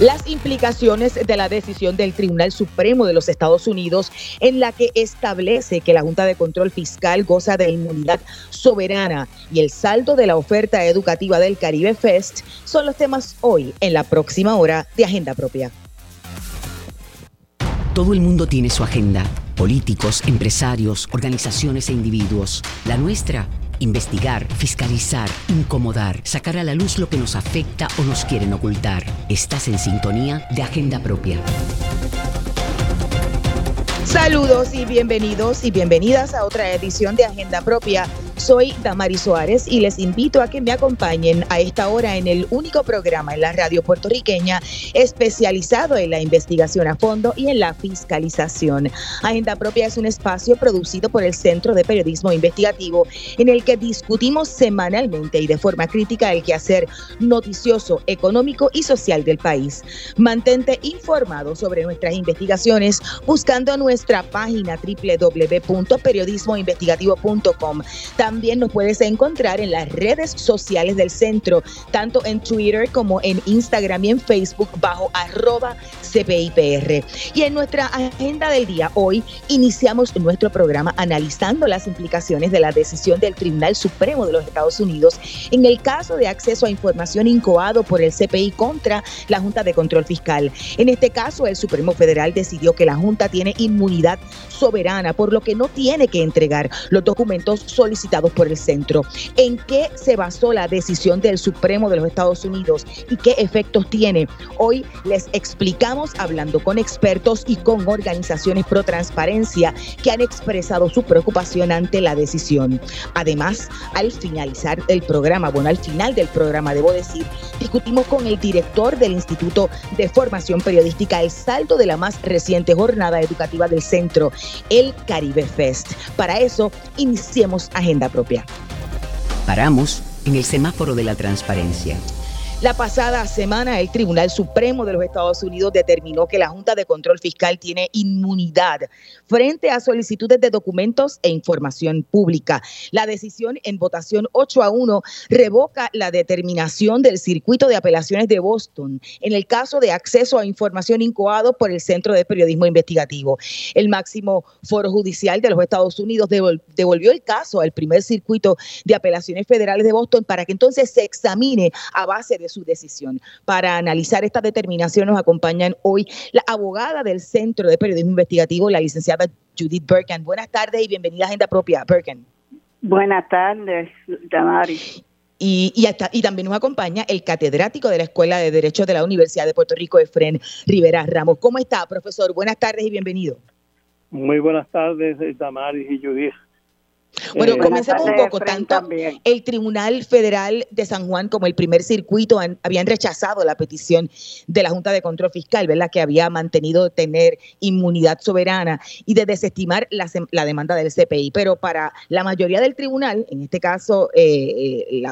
las implicaciones de la decisión del Tribunal Supremo de los Estados Unidos en la que establece que la Junta de Control Fiscal goza de inmunidad soberana y el saldo de la oferta educativa del Caribe Fest son los temas hoy en la próxima hora de Agenda Propia. Todo el mundo tiene su agenda, políticos, empresarios, organizaciones e individuos. La nuestra Investigar, fiscalizar, incomodar, sacar a la luz lo que nos afecta o nos quieren ocultar. Estás en sintonía de Agenda Propia. Saludos y bienvenidos y bienvenidas a otra edición de Agenda Propia soy Damari Suárez y les invito a que me acompañen a esta hora en el único programa en la radio puertorriqueña especializado en la investigación a fondo y en la fiscalización. Agenda Propia es un espacio producido por el Centro de Periodismo Investigativo en el que discutimos semanalmente y de forma crítica el quehacer noticioso, económico y social del país. Mantente informado sobre nuestras investigaciones buscando nuestra página www.periodismoinvestigativo.com. También nos puedes encontrar en las redes sociales del centro, tanto en Twitter como en Instagram y en Facebook bajo arroba CPIPR. Y en nuestra agenda del día hoy iniciamos nuestro programa analizando las implicaciones de la decisión del Tribunal Supremo de los Estados Unidos en el caso de acceso a información incoado por el CPI contra la Junta de Control Fiscal. En este caso, el Supremo Federal decidió que la Junta tiene inmunidad soberana, por lo que no tiene que entregar los documentos solicitados por el centro. ¿En qué se basó la decisión del Supremo de los Estados Unidos y qué efectos tiene? Hoy les explicamos hablando con expertos y con organizaciones pro transparencia que han expresado su preocupación ante la decisión. Además, al finalizar el programa, bueno, al final del programa, debo decir, discutimos con el director del Instituto de Formación Periodística el saldo de la más reciente jornada educativa del centro, el Caribe Fest. Para eso, iniciemos agenda propia. Paramos en el semáforo de la transparencia. La pasada semana, el Tribunal Supremo de los Estados Unidos determinó que la Junta de Control Fiscal tiene inmunidad frente a solicitudes de documentos e información pública. La decisión en votación 8 a 1 revoca la determinación del circuito de apelaciones de Boston en el caso de acceso a información incoado por el Centro de Periodismo Investigativo. El máximo foro judicial de los Estados Unidos devolvió el caso al primer circuito de apelaciones federales de Boston para que entonces se examine a base de su decisión. Para analizar esta determinación nos acompañan hoy la abogada del Centro de Periodismo Investigativo, la licenciada Judith Birken. Buenas tardes y bienvenida a Agenda Propia, Birken. Buenas tardes, Damari. Y, y, y, también nos acompaña el catedrático de la Escuela de Derecho de la Universidad de Puerto Rico, Efren Rivera Ramos. ¿Cómo está, profesor? Buenas tardes y bienvenido. Muy buenas tardes, Damaris y Judith. Bueno, eh, comencemos un poco. Tanto el Tribunal Federal de San Juan como el primer circuito habían rechazado la petición de la Junta de Control Fiscal, ¿verdad? Que había mantenido tener inmunidad soberana y de desestimar la, demanda del CPI. Pero para la mayoría del tribunal, en este caso, eh, eh,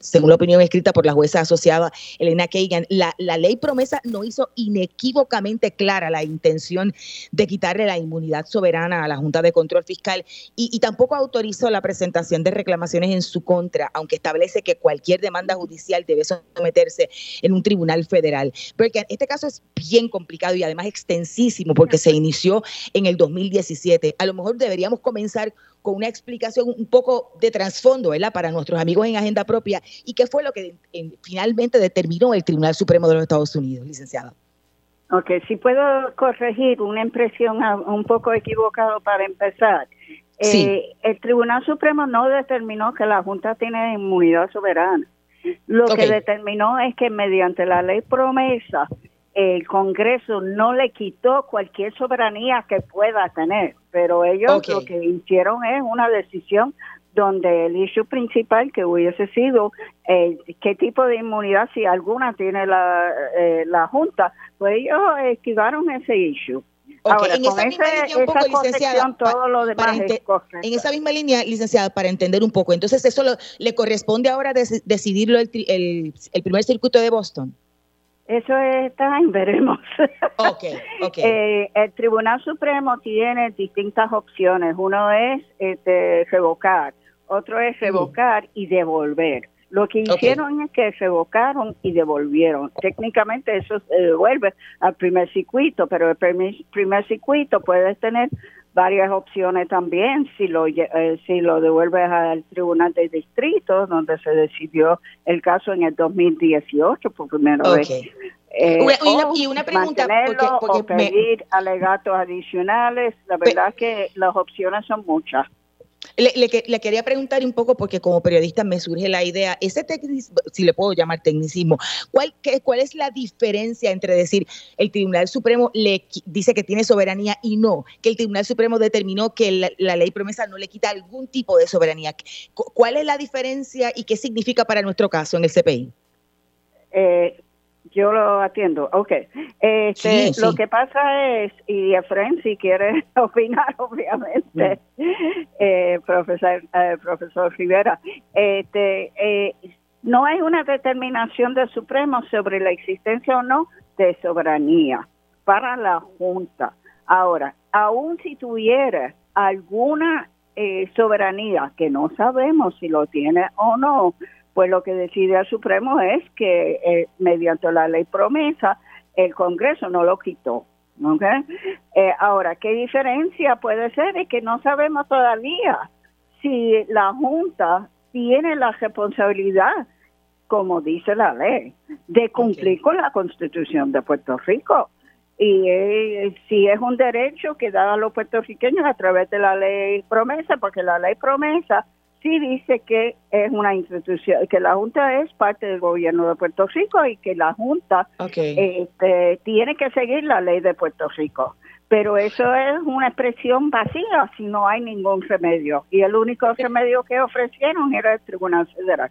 según la opinión escrita por la jueza asociada Elena Kagan, la, ley promesa no hizo inequívocamente clara la intención de quitarle la inmunidad soberana a la Junta de Control Fiscal y, y tampoco autorizó hizo la presentación de reclamaciones en su contra, aunque establece que cualquier demanda judicial debe someterse en un tribunal federal. Porque este caso es bien complicado y además extensísimo porque se inició en el 2017. A lo mejor deberíamos comenzar con una explicación un poco de trasfondo, ¿verdad? Para nuestros amigos en agenda propia y qué fue lo que finalmente determinó el Tribunal Supremo de los Estados Unidos, licenciada. Ok, si puedo corregir una impresión un poco equivocada para empezar. Eh, el Tribunal Supremo no determinó que la Junta tiene inmunidad soberana. Lo que determinó es que mediante la ley promesa, el Congreso no le quitó cualquier soberanía que pueda tener, pero ellos lo que hicieron es una decisión donde el issue principal que hubiese sido eh, qué tipo de inmunidad, si alguna tiene la, eh, la Junta, pues ellos esquivaron ese issue en esa misma línea un poco, licenciada, todo lo demás en esa misma línea, licenciada, para entender un poco, entonces eso le corresponde ahora decidirlo el, el, primer circuito de Boston. Eso está en veremos. Okay, okay. Eh, el Tribunal Supremo tiene distintas opciones. Uno es este, revocar, otro es revocar y devolver. Lo que hicieron es que revocaron y devolvieron. Técnicamente eso se devuelve al primer circuito, pero el primer, primer circuito puede tener varias opciones también. Si lo eh, si lo devuelves al tribunal de distrito donde se decidió el caso en el 2018 por primera vez. Eh, y, una, pregunta porque, o pedir alegatos adicionales. La verdad que las opciones son muchas le, quería preguntar un poco, porque como periodista me surge la idea, ese tecnicismo, si le puedo llamar tecnicismo, ¿cuál, qué, ¿cuál es la diferencia entre decir el Tribunal Supremo le dice que tiene soberanía y no, que el Tribunal Supremo determinó que la, ley promesa no le quita algún tipo de soberanía? ¿Cuál es la diferencia y qué significa para nuestro caso en el CPI? Eh, yo lo atiendo. Ok. Este, Lo que pasa es, y Efraín, si quiere opinar, obviamente, mm. eh, profesor, eh, profesor Rivera, este, eh, no hay una determinación del Supremo sobre la existencia o no de soberanía para la Junta. Ahora, aún si tuviera alguna soberanía, que no sabemos si lo tiene o no, pues lo que decide el Supremo es que eh, mediante la ley promesa el Congreso no lo quitó. Eh, ahora, ¿qué diferencia puede ser? Es que no sabemos todavía si la Junta tiene la responsabilidad, como dice la ley, de cumplir con la Constitución de Puerto Rico. Y eh, si es un derecho que da a los puertorriqueños a través de la ley promesa, porque la ley promesa sí dice que es una institución, que la Junta es parte del gobierno de Puerto Rico y que la Junta este, tiene que seguir la ley de Puerto Rico. Pero eso es una expresión vacía si no hay ningún remedio. Y el único remedio que ofrecieron era el Tribunal Federal.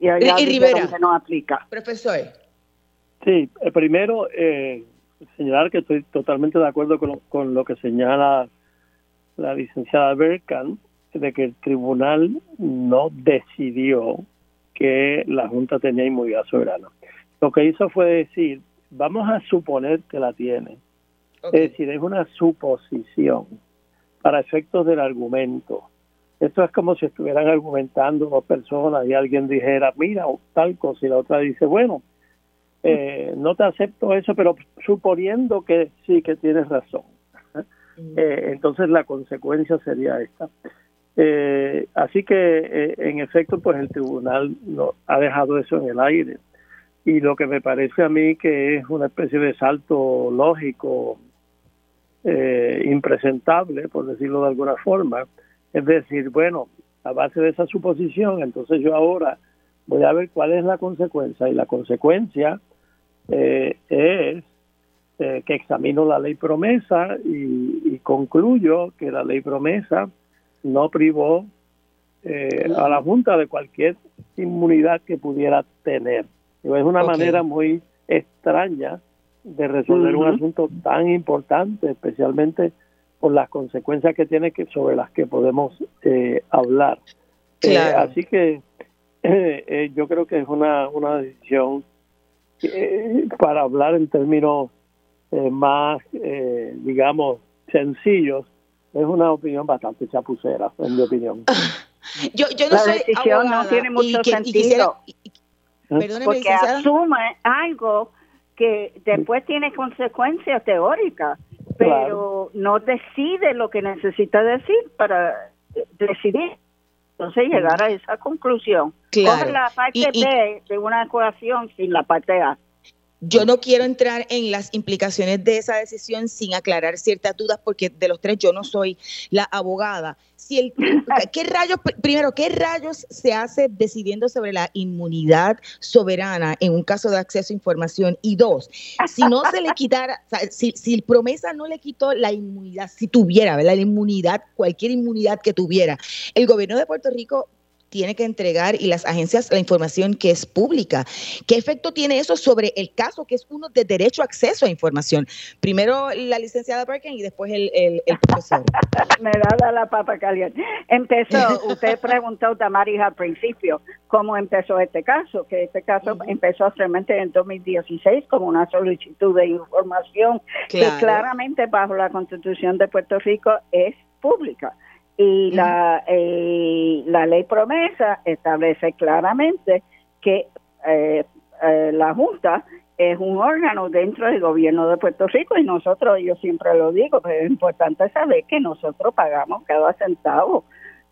Y, allá y Rivera, no aplica. Profesor. Sí, eh, primero, eh, señalar que estoy totalmente de acuerdo con, con lo que señala la licenciada Berkan de que el tribunal no decidió que la Junta tenía inmunidad soberana. Lo que hizo fue decir, vamos a suponer que la tiene. Es decir, es una suposición para efectos del argumento. Esto es como si estuvieran argumentando dos personas y alguien dijera, mira, tal cosa, y la otra dice, bueno, eh, no te acepto eso, pero suponiendo que sí, que tienes razón. Mm. Eh, entonces la consecuencia sería esta. Eh, así que, eh, en efecto, pues el tribunal no, ha dejado eso en el aire. Y lo que me parece a mí que es una especie de salto lógico eh, impresentable, por decirlo de alguna forma, es decir, bueno, a base de esa suposición, entonces yo ahora voy a ver cuál es la consecuencia. Y la consecuencia es que examino la ley promesa y concluyo que la ley promesa no privó eh, a la Junta de cualquier inmunidad que pudiera tener. es una manera muy extraña de resolver un asunto tan importante, especialmente por las consecuencias que tiene que sobre las que podemos eh, hablar. Eh, así que yo creo que es una, una decisión para hablar en términos más, digamos, sencillos, es una opinión bastante chapucera, en mi opinión. yo, yo no la decisión no tiene mucho sentido. porque asume algo que después tiene consecuencias teóricas, pero no decide lo que necesita decir para decidir. Entonces llegar a esa conclusión. Claro. la parte B de una ecuación sin la parte A. Yo no quiero entrar en las implicaciones de esa decisión sin aclarar ciertas dudas, porque de los tres yo no soy la abogada. Si el, ¿qué rayos, primero, qué rayos se hace decidiendo sobre la inmunidad soberana en un caso de acceso a información? Y dos, si no se le quitara, si, si el promesa no le quitó la inmunidad, si tuviera, ¿verdad? La inmunidad, cualquier inmunidad que tuviera, el gobierno de Puerto Rico tiene que entregar y las agencias la información que es pública. ¿Qué efecto tiene eso sobre el caso que es uno de derecho a acceso a información? Primero la licenciada Perkin y después el, el, profesor. Me da la papa caliente. Empezó, usted preguntó, Damaris, al principio, cómo empezó este caso, que este caso empezó realmente en 2016 como una solicitud de información que claramente bajo la Constitución de Puerto Rico es pública Y la, eh, la ley promesa establece claramente que eh, eh, la Junta es un órgano dentro del gobierno de Puerto Rico y nosotros, yo siempre lo digo, pero es importante saber que nosotros pagamos cada centavo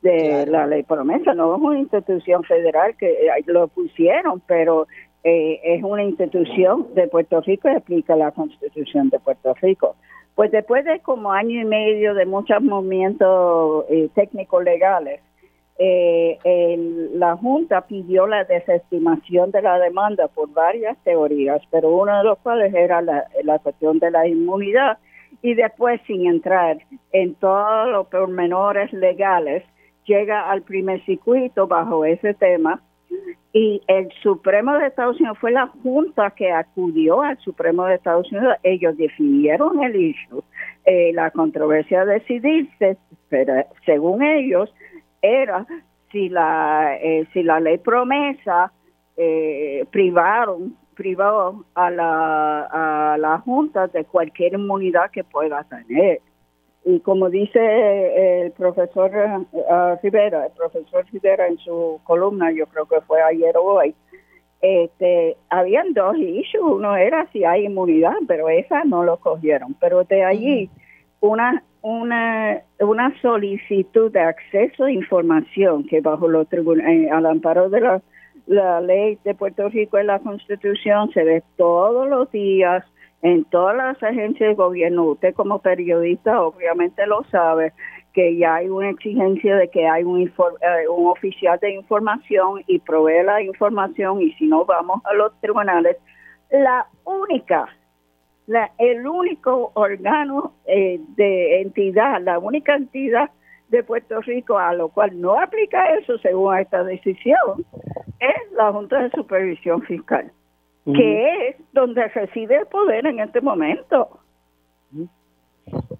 de la ley promesa, no es una institución federal que lo pusieron, pero es una institución de Puerto Rico y aplica la constitución de Puerto Rico. Pues después de como año y medio de muchos movimientos eh, técnicos legales, eh, la Junta pidió la desestimación de la demanda por varias teorías, pero una de las cuales era la, la cuestión de la inmunidad. Y después sin entrar en todos los pormenores legales, llega al primer circuito bajo ese tema y el Supremo de Estados Unidos fue la Junta que acudió al Supremo de Estados Unidos. Ellos definieron el issue. Eh, la controversia de decidirse, pero según ellos, era si la, eh, si la ley promesa eh, privaron privó a la, a la Junta de cualquier inmunidad que pueda tener. Y como dice el profesor uh, Rivera, el profesor Rivera en su columna, yo creo que fue ayer o hoy, este, habían dos issues. Uno era si hay inmunidad, pero esa no lo cogieron. Pero de allí, una, una, una solicitud de acceso a información que bajo los tribunales, eh, al amparo de la, la ley de Puerto Rico y la Constitución se ve todos los días en todas las agencias de gobierno, usted como periodista obviamente lo sabe, que ya hay una exigencia de que hay un, eh, un oficial de información y provee la información y si no vamos a los tribunales, la única, la, el único órgano eh, de entidad, la única entidad de Puerto Rico a lo cual no aplica eso según esta decisión es la Junta de Supervisión Fiscal que es donde reside el poder en este momento.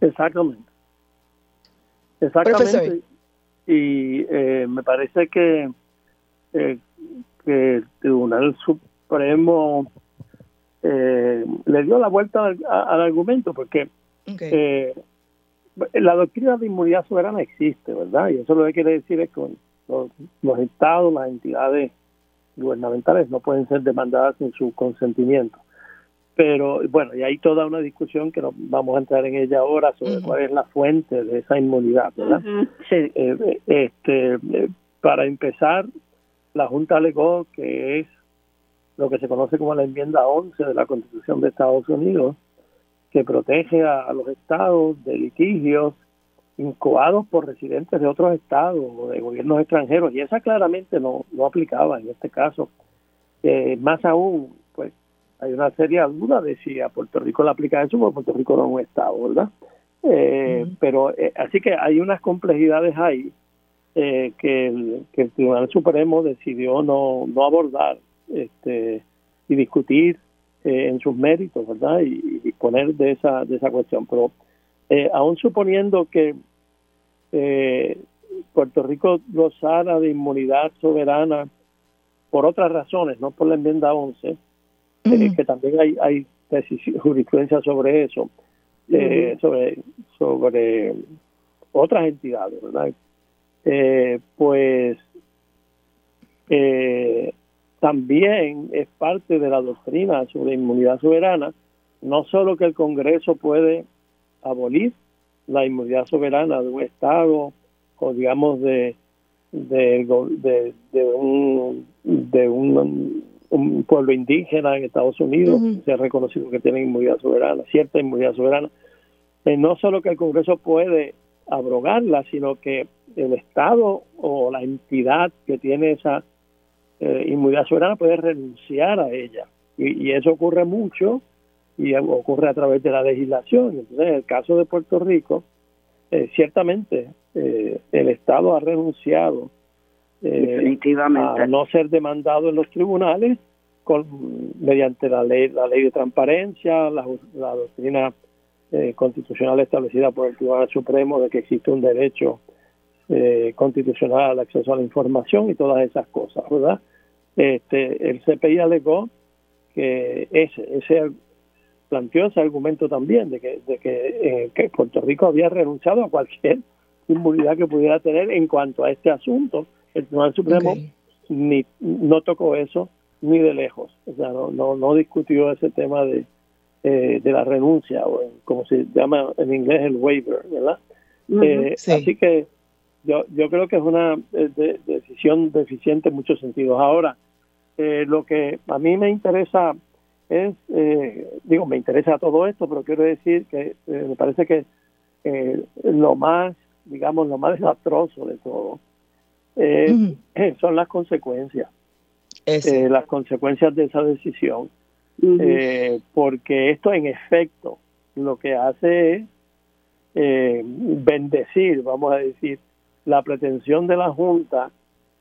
Exactamente. Exactamente. Y eh, me parece que, eh, que el Tribunal Supremo eh, le dio la vuelta al, argumento porque la doctrina de inmunidad soberana existe, ¿verdad? Y eso lo que quiere decir es que los estados, las entidades gubernamentales no pueden ser demandadas sin su consentimiento. Pero bueno, y hay toda una discusión que no vamos a entrar en ella ahora sobre cuál es la fuente de esa inmunidad, ¿verdad? sí. Eh, este, eh, para empezar, la Junta alegó que es lo que se conoce como la enmienda 11 de la Constitución de Estados Unidos, que protege a los estados de litigios incoados por residentes de otros estados o de gobiernos extranjeros y esa claramente no, no aplicaba en este caso. Eh, más aún, pues hay una seria duda de si a Puerto Rico le aplica eso porque Puerto Rico no es un estado, ¿verdad? Eh, pero eh, así que hay unas complejidades ahí que, el, que el Tribunal Supremo decidió no, no abordar este, y discutir en sus méritos, ¿verdad? Y, y, disponer de esa, de esa cuestión. Pero eh, aún suponiendo que eh, Puerto Rico gozara de inmunidad soberana por otras razones, no por la enmienda 11, eh, que también hay, hay jurisprudencia sobre eso, sobre, sobre otras entidades, ¿verdad? pues también es parte de la doctrina sobre inmunidad soberana, no solo que el Congreso puede abolir la inmunidad soberana de un Estado o digamos de, de, un, de un, pueblo indígena en Estados Unidos, se ha reconocido que tiene inmunidad soberana, cierta inmunidad soberana. Eh, no solo que el Congreso puede abrogarla, sino que el Estado o la entidad que tiene esa eh, inmunidad soberana puede renunciar a ella. Y, y eso ocurre mucho y ocurre a través de la legislación. Entonces, en el caso de Puerto Rico, eh, ciertamente eh, el Estado ha renunciado eh, a no ser demandado en los tribunales con, mediante la ley, la ley de transparencia, la, doctrina constitucional establecida por el Tribunal Supremo de que existe un derecho constitucional al acceso a la información y todas esas cosas, ¿verdad? Este, el CPI alegó que ese, ese planteó ese argumento también de que, de que, eh, que Puerto Rico había renunciado a cualquier inmunidad que pudiera tener en cuanto a este asunto. El Tribunal Supremo ni no tocó eso ni de lejos, o sea, no, no, no discutió ese tema de, eh, de la renuncia, o como se llama en inglés el waiver, ¿verdad? Eh, así que yo, yo creo que es una eh, decisión deficiente en muchos sentidos. Ahora, lo que a mí me interesa es, digo, me interesa todo esto, pero quiero decir que me parece que lo más, digamos, lo más desastroso de todo son las consecuencias. las consecuencias de esa decisión eh, porque esto en efecto lo que hace es eh, bendecir, vamos a decir, la pretensión de la Junta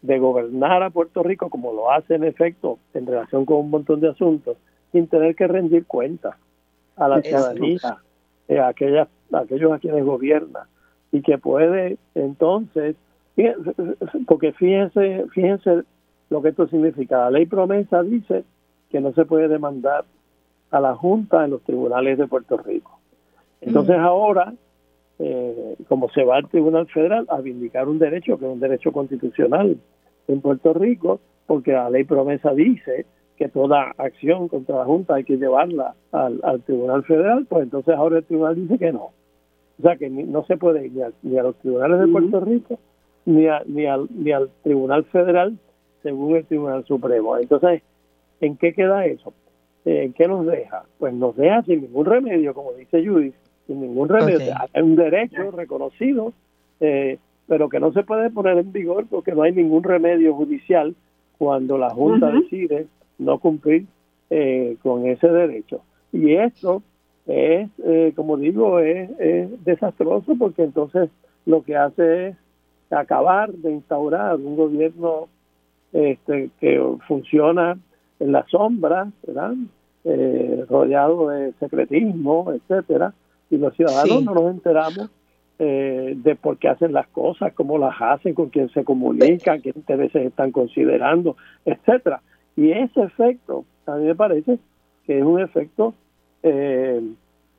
de gobernar a Puerto Rico como lo hace en efecto en relación con un montón de asuntos, sin tener que rendir cuentas a la ciudadanía, eh, a, aquellas, aquellos a quienes gobierna, y que puede entonces, porque fíjense, fíjense lo que esto significa. La ley promesa dice que no se puede demandar a la Junta en los tribunales de Puerto Rico. Entonces ahora, eh, como se va al Tribunal Federal a vindicar un derecho que es un derecho constitucional en Puerto Rico, porque la ley promesa dice que toda acción contra la Junta hay que llevarla al, Tribunal Federal, pues entonces ahora el Tribunal dice que no. O sea que no se puede ir ni a, los tribunales de Puerto Rico ni, ni, al, ni al Tribunal Federal según el Tribunal Supremo. Entonces, ¿En qué queda eso? ¿En qué nos deja? Pues nos deja sin ningún remedio, como dice Judith, sin ningún remedio. Hay un derecho reconocido, eh, pero que no se puede poner en vigor porque no hay ningún remedio judicial cuando la Junta decide no cumplir eh, con ese derecho. Y esto es, eh, como digo, es, desastroso porque entonces lo que hace es acabar de instaurar un gobierno este, que funciona en la sombra, ¿verdad? Eh, rodeado de secretismo, etcétera, y los ciudadanos no nos enteramos eh, de por qué hacen las cosas, cómo las hacen, con quién se comunican, qué intereses están considerando, etcétera. Y ese efecto, a mí me parece que es un efecto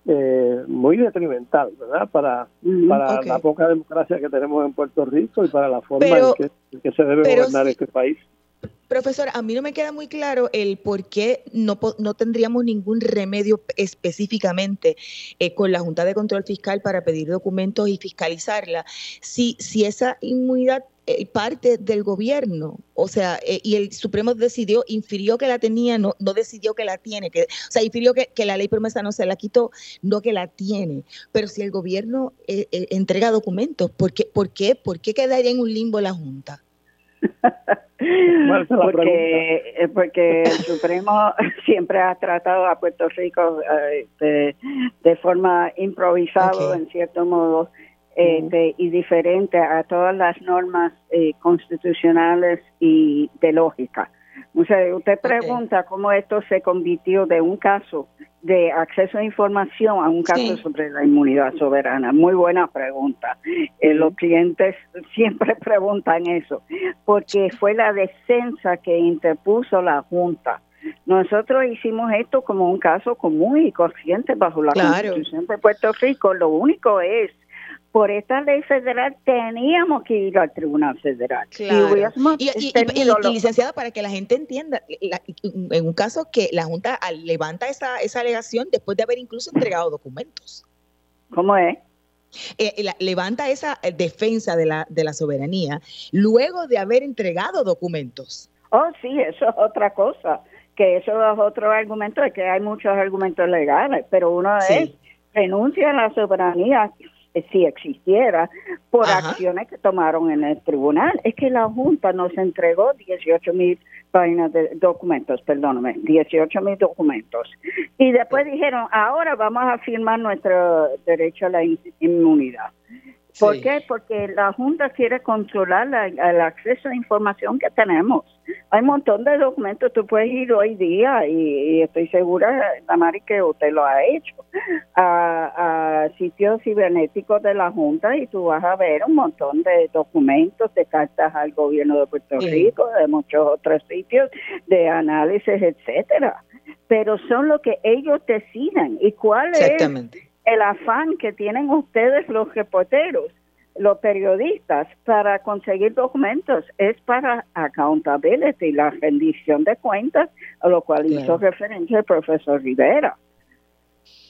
eh, muy detrimental, ¿verdad? Para, para la poca democracia que tenemos en Puerto Rico y para la forma en, que, se debe gobernar este país. Profesor, a mí no me queda muy claro el por qué no, no tendríamos ningún remedio específicamente eh, con la Junta de Control Fiscal para pedir documentos y fiscalizarla, si, si esa inmunidad eh, parte del gobierno, o sea, eh, y el Supremo decidió, infirió que la tenía, no, no decidió que la tiene, que, o sea, infirió que, que la ley promesa no se la quitó, no que la tiene. Pero si el gobierno entrega documentos, ¿por qué, por, qué, ¿por qué quedaría en un limbo la Junta? porque, eh, porque el Supremo siempre ha tratado a Puerto Rico eh, de, forma improvisada, en cierto modo, eh, y diferente a todas las normas constitucionales y de lógica. O sea, usted pregunta cómo esto se convirtió de un caso de acceso a información a un caso sobre la inmunidad soberana. Muy buena pregunta. Eh, los clientes siempre preguntan eso, porque fue la defensa que interpuso la Junta. Nosotros hicimos esto como un caso común y consciente bajo la Constitución de Puerto Rico. Lo único es por esta ley federal teníamos que ir al Tribunal Federal. Y, licenciada, para que la gente entienda, en un caso que la Junta levanta esa, esa alegación después de haber incluso entregado documentos. ¿Cómo es? Eh, levanta esa eh, defensa de la, de la soberanía luego de haber entregado documentos. Oh, sí, eso es otra cosa, que eso es otro argumento, es que hay muchos argumentos legales, pero uno es renuncia a la soberanía si existiera, por acciones que tomaron en el tribunal. Es que la Junta nos entregó 18 mil páginas de documentos, perdóname, 18 mil documentos. Y después dijeron, ahora vamos a firmar nuestro derecho a la inmunidad. ¿Por qué? Porque la Junta quiere controlar el acceso a la información que tenemos. Hay un montón de documentos, tú puedes ir hoy día, y, estoy segura, Damari, que usted lo ha hecho, a, sitios cibernéticos de la Junta y tú vas a ver un montón de documentos, de cartas al gobierno de Puerto Rico, de muchos otros sitios, de análisis, etcétera. Pero son lo que ellos deciden. ¿Y cuál es el afán que tienen ustedes los reporteros los periodistas para conseguir documentos, es para accountability, la rendición de cuentas, a lo cual hizo referencia el profesor Rivera.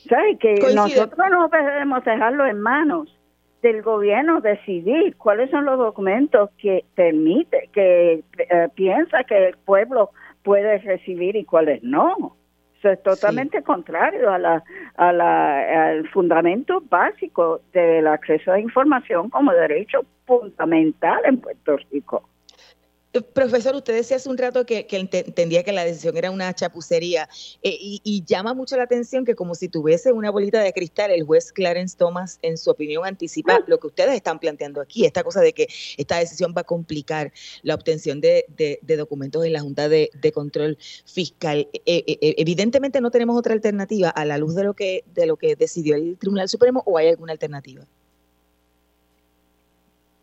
¿Sabes? Que nosotros no podemos dejarlo en manos del gobierno decidir cuáles son los documentos que permite, que eh, piensa que el pueblo puede recibir y cuáles no. Es totalmente contrario a la, a la, al fundamento básico del acceso a información como derecho fundamental en Puerto Rico. Profesor, usted decía hace un rato que, entendía que la decisión era una chapucería eh, y, llama mucho la atención que como si tuviese una bolita de cristal, el juez Clarence Thomas, en su opinión, anticipa lo que ustedes están planteando aquí, esta cosa de que esta decisión va a complicar la obtención de, documentos en la Junta de, Control Fiscal. Eh, eh, evidentemente no tenemos otra alternativa a la luz de lo que, de lo que decidió el Tribunal Supremo o hay alguna alternativa.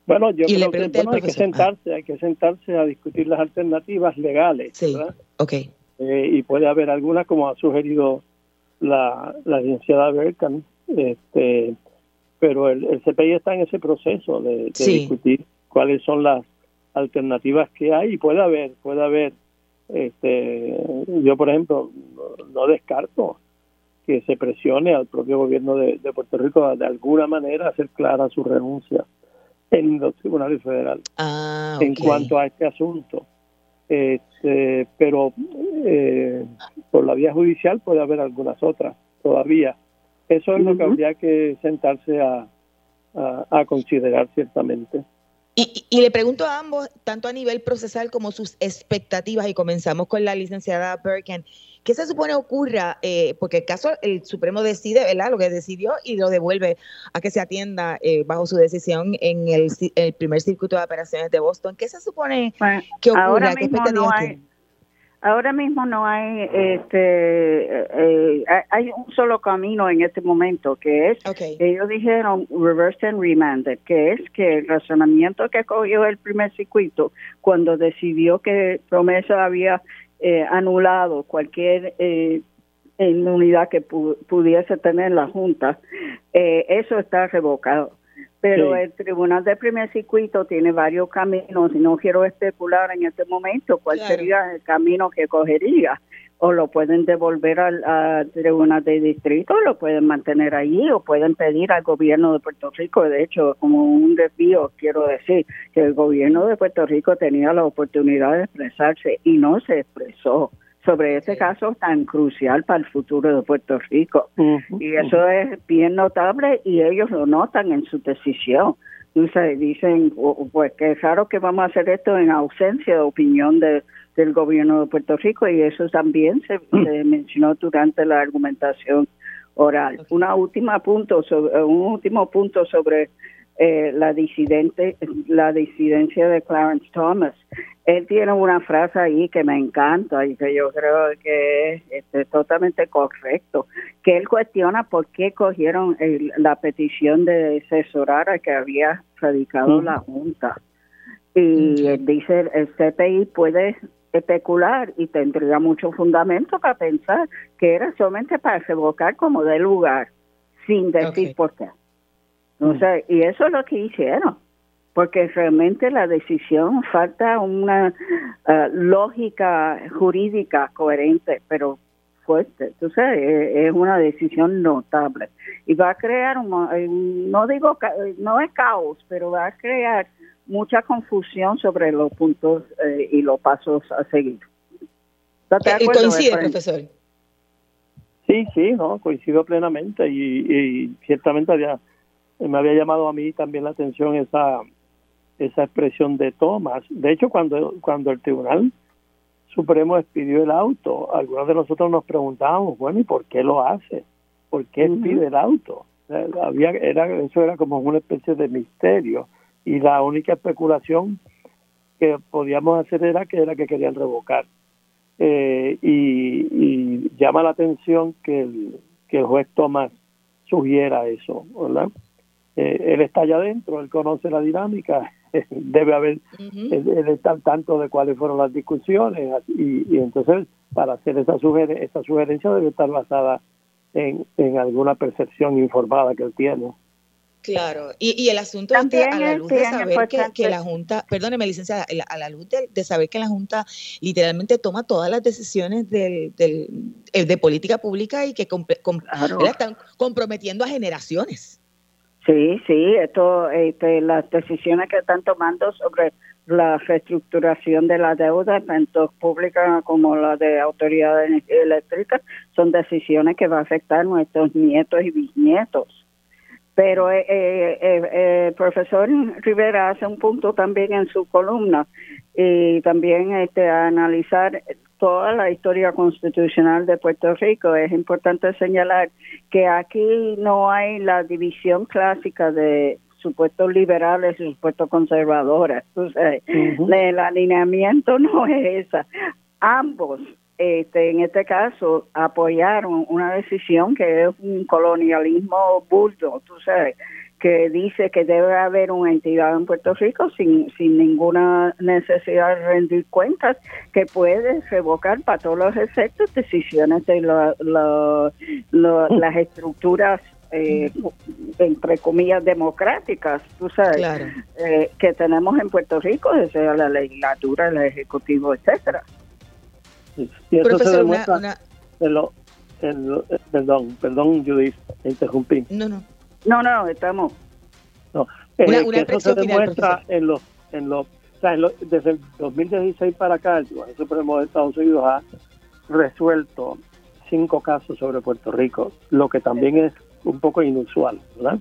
Bueno, yo creo que hay que sentarse, hay que sentarse a discutir las alternativas legales, sí. Okay. Eh, y puede haber algunas, como ha sugerido la, la licenciada Berkan, este, pero el, el, CPI está en ese proceso de, discutir cuáles son las alternativas que hay y puede haber, puede haber, este, yo por ejemplo no, descarto que se presione al propio gobierno de, de Puerto Rico de alguna manera hacer clara su renuncia en los tribunales federales ah, en cuanto a este asunto. Este, pero eh, por la vía judicial puede haber algunas otras todavía. Eso es lo que habría que sentarse a, a, considerar ciertamente. Y, y, le pregunto a ambos, tanto a nivel procesal como sus expectativas, y comenzamos con la licenciada Birken. ¿Qué se supone ocurra? Eh, porque el caso, el Supremo decide, ¿verdad? Lo que decidió y lo devuelve a que se atienda eh, bajo su decisión en el, primer circuito de operaciones de Boston. ¿Qué se supone que ocurra? Ahora mismo no hay, ahora mismo no hay, este, eh, hay un solo camino en este momento, que es, ellos dijeron reverse and remanded, que es que el razonamiento que cogió el primer circuito cuando decidió que Promesa había eh, anulado cualquier eh, inmunidad que pudiese tener la Junta, eh, eso está revocado. Pero el Tribunal de Primer Circuito tiene varios caminos y no quiero especular en este momento cuál sería el camino que cogería o lo pueden devolver al, tribunal de distrito, lo pueden mantener allí o pueden pedir al gobierno de Puerto Rico. De hecho, como un desvío, quiero decir que el gobierno de Puerto Rico tenía la oportunidad de expresarse y no se expresó sobre ese caso tan crucial para el futuro de Puerto Rico. y eso es bien notable y ellos lo notan en su decisión. dicen, pues que es raro que vamos a hacer esto en ausencia de opinión de del gobierno de Puerto Rico y eso también se, mencionó durante la argumentación oral. Una última punto sobre, un último punto sobre eh, la disidente la disidencia de Clarence Thomas. Él tiene una frase ahí que me encanta y que yo creo que es este, totalmente correcto, que él cuestiona por qué cogieron la petición de asesorar a que había radicado la Junta. Y él dice, el CPI puede especular y tendría mucho fundamento para pensar que era solamente para revocar como de lugar, sin decir por qué. Mm. y eso es lo que hicieron, porque realmente la decisión falta una eh, lógica jurídica coherente, pero fuerte. Entonces, es una decisión notable. Y va a crear, un, no digo, no es caos, pero va a crear mucha confusión sobre los puntos eh, y los pasos a seguir. ¿Y coincide, profesor? Sí, sí, no, coincido plenamente y, ciertamente había, me había llamado a mí también la atención esa esa expresión de Thomas. De hecho, cuando cuando el Tribunal Supremo expidió el auto, algunos de nosotros nos preguntábamos, bueno, ¿y por qué lo hace? ¿Por qué expide el auto? Había, era, eso era como una especie de misterio y la única especulación que podíamos hacer era que era que querían revocar. Eh, y, llama la atención que el, que el juez Tomás sugiera eso, ¿verdad? Eh, él está allá adentro, él conoce la dinámica, debe haber, él, está al tanto de cuáles fueron las discusiones y, entonces para hacer esa, esa sugerencia debe estar basada en, en alguna percepción informada que él tiene. Claro, y, el asunto este, a la luz de saber que, la Junta, perdóneme licenciada, a la luz de, saber que la Junta literalmente toma todas las decisiones del, del eh, de política pública y que están comprometiendo a generaciones. Sí, sí, esto, este, las decisiones que están tomando sobre la reestructuración de la deuda, tanto pública como la de autoridades eléctricas, son decisiones que van a afectar a nuestros nietos y bisnietos. Pero eh, eh, eh, el profesor Rivera hace un punto también en su columna y también este, a analizar toda la historia constitucional de Puerto Rico. Es importante señalar que aquí no hay la división clásica de supuestos liberales y supuestos conservadores. el alineamiento no es esa. Ambos este, en este caso, apoyaron una decisión que es un colonialismo burdo, tú sabes, que dice que debe haber una entidad en Puerto Rico sin, sin ninguna necesidad de rendir cuentas, que puede revocar para todos los efectos decisiones de las estructuras eh, entre comillas democráticas, tú sabes, eh, que tenemos en Puerto Rico, sea la legislatura, el ejecutivo, etcétera. Y eso se demuestra En lo, en perdón, perdón, Judith, interrumpí. No, no. No, no, estamos. No, eh, eso se demuestra en los, en los, o sea, desde el 2016 para acá, el Tribunal Supremo de Estados Unidos ha resuelto cinco casos sobre Puerto Rico, lo que también es un poco inusual, ¿verdad?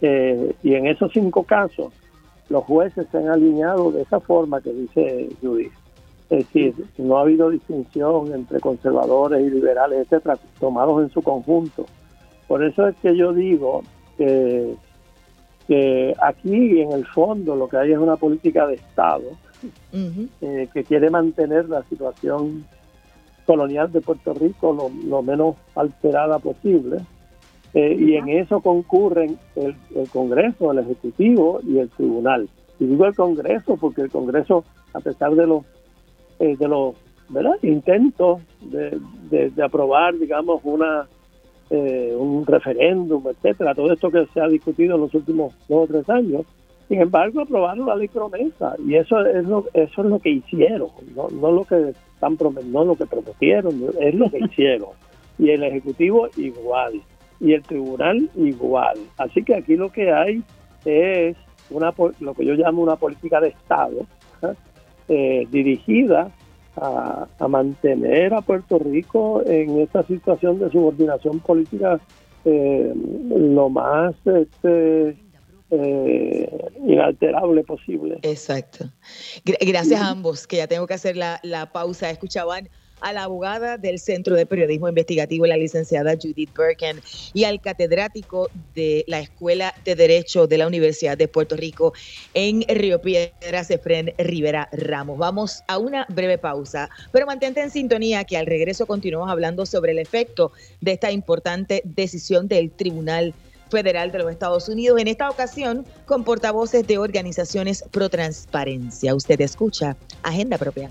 Eh, y en esos cinco casos, los jueces se han alineado de esa forma que dice Judith. Es decir, no ha habido distinción entre conservadores y liberales, etcétera, tomados en su conjunto. Por eso es que yo digo que, aquí en el fondo lo que hay es una política de Estado eh, que quiere mantener la situación colonial de Puerto Rico lo, menos alterada posible. Eh, y en eso concurren el, el Congreso, el Ejecutivo y el Tribunal. Y digo el Congreso porque el Congreso, a pesar de los eh, de los ¿verdad? intentos de, de, aprobar, digamos, una eh, un referéndum, etcétera, todo esto que se ha discutido en los últimos dos o tres años. Sin embargo, aprobaron la ley promesa y eso es lo, eso es lo que hicieron, no, no lo que están no lo que prometieron, es lo que hicieron. Y el ejecutivo igual y el tribunal igual. Así que aquí lo que hay es una lo que yo llamo una política de Estado, eh, dirigida a, mantener a Puerto Rico en esta situación de subordinación política eh, lo más este, eh, inalterable posible. Exacto. Gracias a ambos, que ya tengo que hacer la, la pausa. Escuchaban a la abogada del Centro de Periodismo Investigativo, la licenciada Judith Birken, y al catedrático de la Escuela de Derecho de la Universidad de Puerto Rico en Río Piedras, Efren Rivera Ramos. Vamos a una breve pausa, pero mantente en sintonía que al regreso continuamos hablando sobre el efecto de esta importante decisión del Tribunal Federal de los Estados Unidos, en esta ocasión con portavoces de organizaciones pro transparencia. Usted escucha Agenda Propia.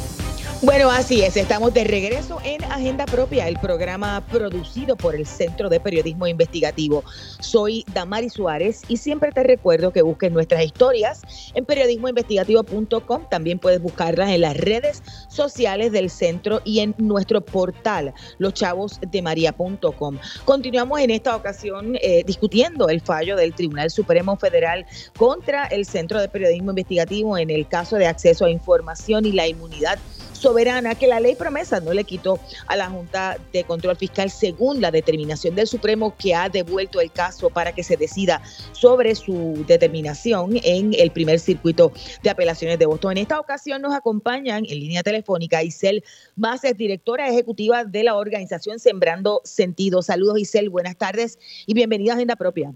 Bueno, así es, estamos de regreso en Agenda Propia, el programa producido por el Centro de Periodismo Investigativo. Soy Damari Suárez y siempre te recuerdo que busques nuestras historias en periodismoinvestigativo.com. También puedes buscarlas en las redes sociales del centro y en nuestro portal, loschavosdemaria.com. Continuamos en esta ocasión eh, discutiendo el fallo del Tribunal Supremo Federal contra el Centro de Periodismo Investigativo en el caso de acceso a información y la inmunidad soberana que la ley promesa no le quitó a la Junta de Control Fiscal según la determinación del Supremo que ha devuelto el caso para que se decida sobre su determinación en el primer circuito de apelaciones de Boston. En esta ocasión nos acompañan en línea telefónica Isel Mácer, directora ejecutiva de la organización Sembrando Sentido. Saludos Isel, buenas tardes y bienvenida a Agenda Propia.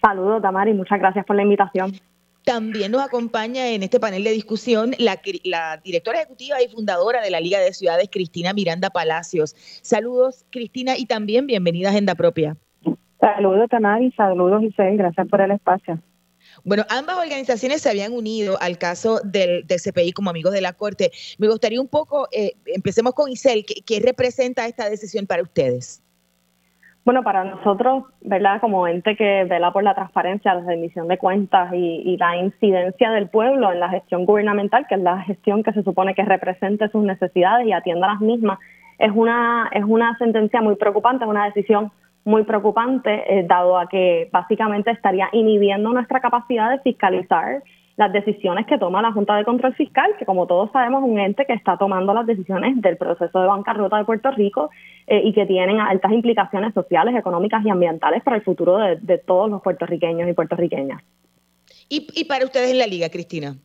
Saludos, Damari, muchas gracias por la invitación. También nos acompaña en este panel de discusión la, directora ejecutiva y fundadora de la Liga de Ciudades, Cristina Miranda Palacios. Saludos, Cristina, y también bienvenida a Agenda Propia. Saludos, Tanari, saludos, Isabel, gracias por el espacio. Bueno, ambas organizaciones se habían unido al caso del, CPI como amigos de la Corte. Me gustaría un poco, eh, empecemos con Isel, ¿qué, representa esta decisión para ustedes? Bueno, para nosotros, ¿verdad? Como ente que vela por la transparencia, la rendición de cuentas y, la incidencia del pueblo en la gestión gubernamental, que es la gestión que se supone que represente sus necesidades y atienda las mismas, es una, es una sentencia muy preocupante, es una decisión muy preocupante, eh, dado a que básicamente estaría inhibiendo nuestra capacidad de fiscalizar las decisiones que toma la Junta de Control Fiscal, que como todos sabemos es un ente que está tomando las decisiones del proceso de bancarrota de Puerto Rico eh, y que tienen altas implicaciones sociales, económicas y ambientales para el futuro de, todos los puertorriqueños y puertorriqueñas. ¿Y, y para ustedes en la liga, Cristina?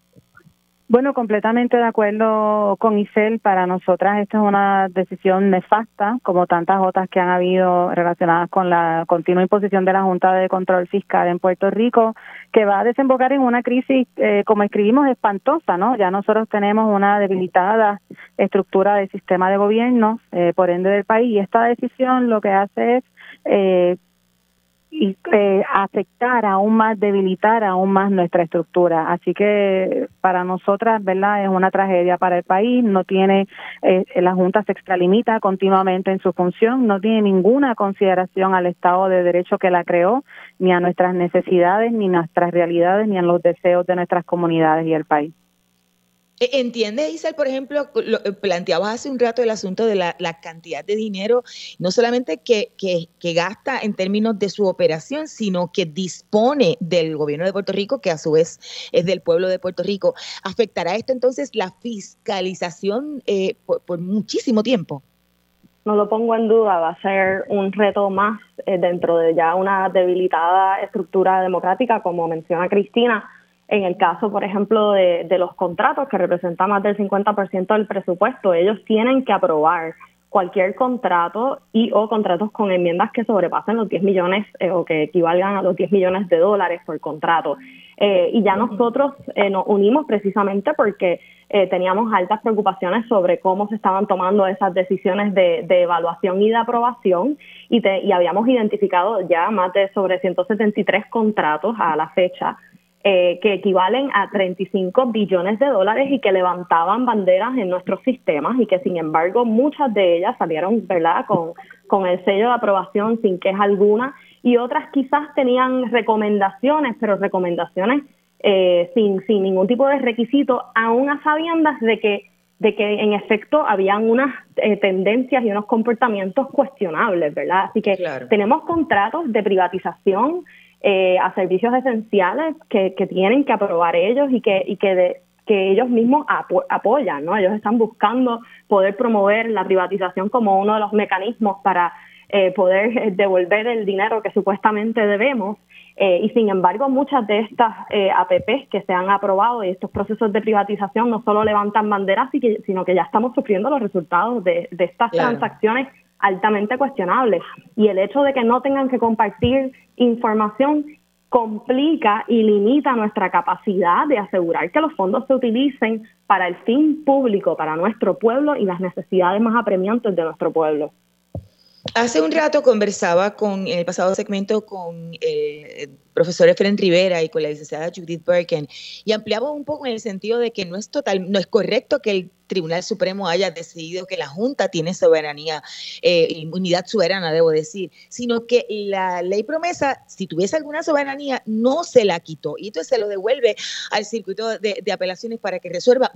Bueno, completamente de acuerdo con Isel. Para nosotras esta es una decisión nefasta, como tantas otras que han habido relacionadas con la continua imposición de la Junta de Control Fiscal en Puerto Rico, que va a desembocar en una crisis, eh, como escribimos, espantosa, ¿no? Ya nosotros tenemos una debilitada estructura del sistema de gobierno, eh, por ende del país, y esta decisión lo que hace es eh, y eh, afectar aún más, debilitar aún más nuestra estructura. Así que para nosotras, ¿verdad? Es una tragedia para el país, no tiene, eh, la Junta se extralimita continuamente en su función, no tiene ninguna consideración al Estado de Derecho que la creó, ni a nuestras necesidades, ni nuestras realidades, ni a los deseos de nuestras comunidades y el país. E, ¿Entiendes, Isabel, por ejemplo, lo, eh, planteabas hace un rato el asunto de la, cantidad de dinero, no solamente que, que, gasta en términos de su operación, sino que dispone del gobierno de Puerto Rico, que a su vez es del pueblo de Puerto Rico? ¿Afectará esto entonces la fiscalización eh, por, muchísimo tiempo? No lo pongo en duda, va a ser un reto más eh, dentro de ya una debilitada estructura democrática, como menciona Cristina en el caso, por ejemplo, de, los contratos, que representan más del 50% del presupuesto, ellos tienen que aprobar cualquier contrato y o contratos con enmiendas que sobrepasen los 10 millones eh, o que equivalgan a los 10 millones de dólares por contrato. Eh, y ya nosotros eh, nos unimos precisamente porque teníamos altas preocupaciones sobre cómo se estaban tomando esas decisiones de, evaluación y de aprobación y, y habíamos identificado ya más de sobre 173 contratos a la fecha eh, que equivalen a 35 billones de dólares y que levantaban banderas en nuestros sistemas y que sin embargo muchas de ellas salieron verdad con, con el sello de aprobación sin queja alguna. Y otras quizás tenían recomendaciones pero recomendaciones eh, sin, sin ningún tipo de requisito aún a sabiendas de que de que en efecto habían unas eh, tendencias y unos comportamientos cuestionables, ¿verdad? Así que tenemos contratos de privatización eh, a servicios esenciales que, que, tienen que aprobar ellos y que, y que, que ellos mismos apoyan, ¿no? Ellos están buscando poder promover la privatización como uno de los mecanismos para eh, poder eh, devolver el dinero que supuestamente debemos. y sin embargo, muchas de estas APPs que se han aprobado y estos procesos de privatización no solo levantan banderas, sino que ya estamos sufriendo los resultados de, de estas transacciones altamente cuestionables. Y el hecho de que no tengan que compartir información complica y limita nuestra capacidad de asegurar que los fondos se utilicen para el fin público, para nuestro pueblo y las necesidades más apremiantes de nuestro pueblo. Hace un rato conversaba con, en el pasado segmento con el profesor Efren Rivera y con la licenciada Judith Birken y ampliaba un poco en el sentido de que no es total, no es correcto que el Tribunal Supremo haya decidido que la Junta tiene soberanía, eh, inmunidad soberana, debo decir, sino que la ley promesa, si tuviese alguna soberanía, no se la quitó y entonces se lo devuelve al circuito de, apelaciones para que resuelva,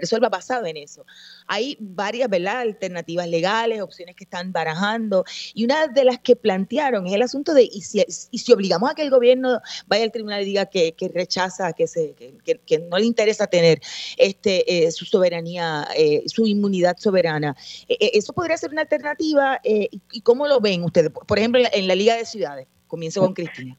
resuelva basado en eso. Hay varias ¿verdad? alternativas legales, opciones que están barajando y una de las que plantearon es el asunto de y si, y si obligamos a que el gobierno vaya al tribunal y diga que, rechaza, que, se, que, no le interesa tener este, eh, su soberanía eh, su inmunidad soberana. Eh, eh, ¿Eso podría ser una alternativa? ¿Y cómo lo ven ustedes? Por ejemplo, en la, Liga de Ciudades. Comienzo con Cristina.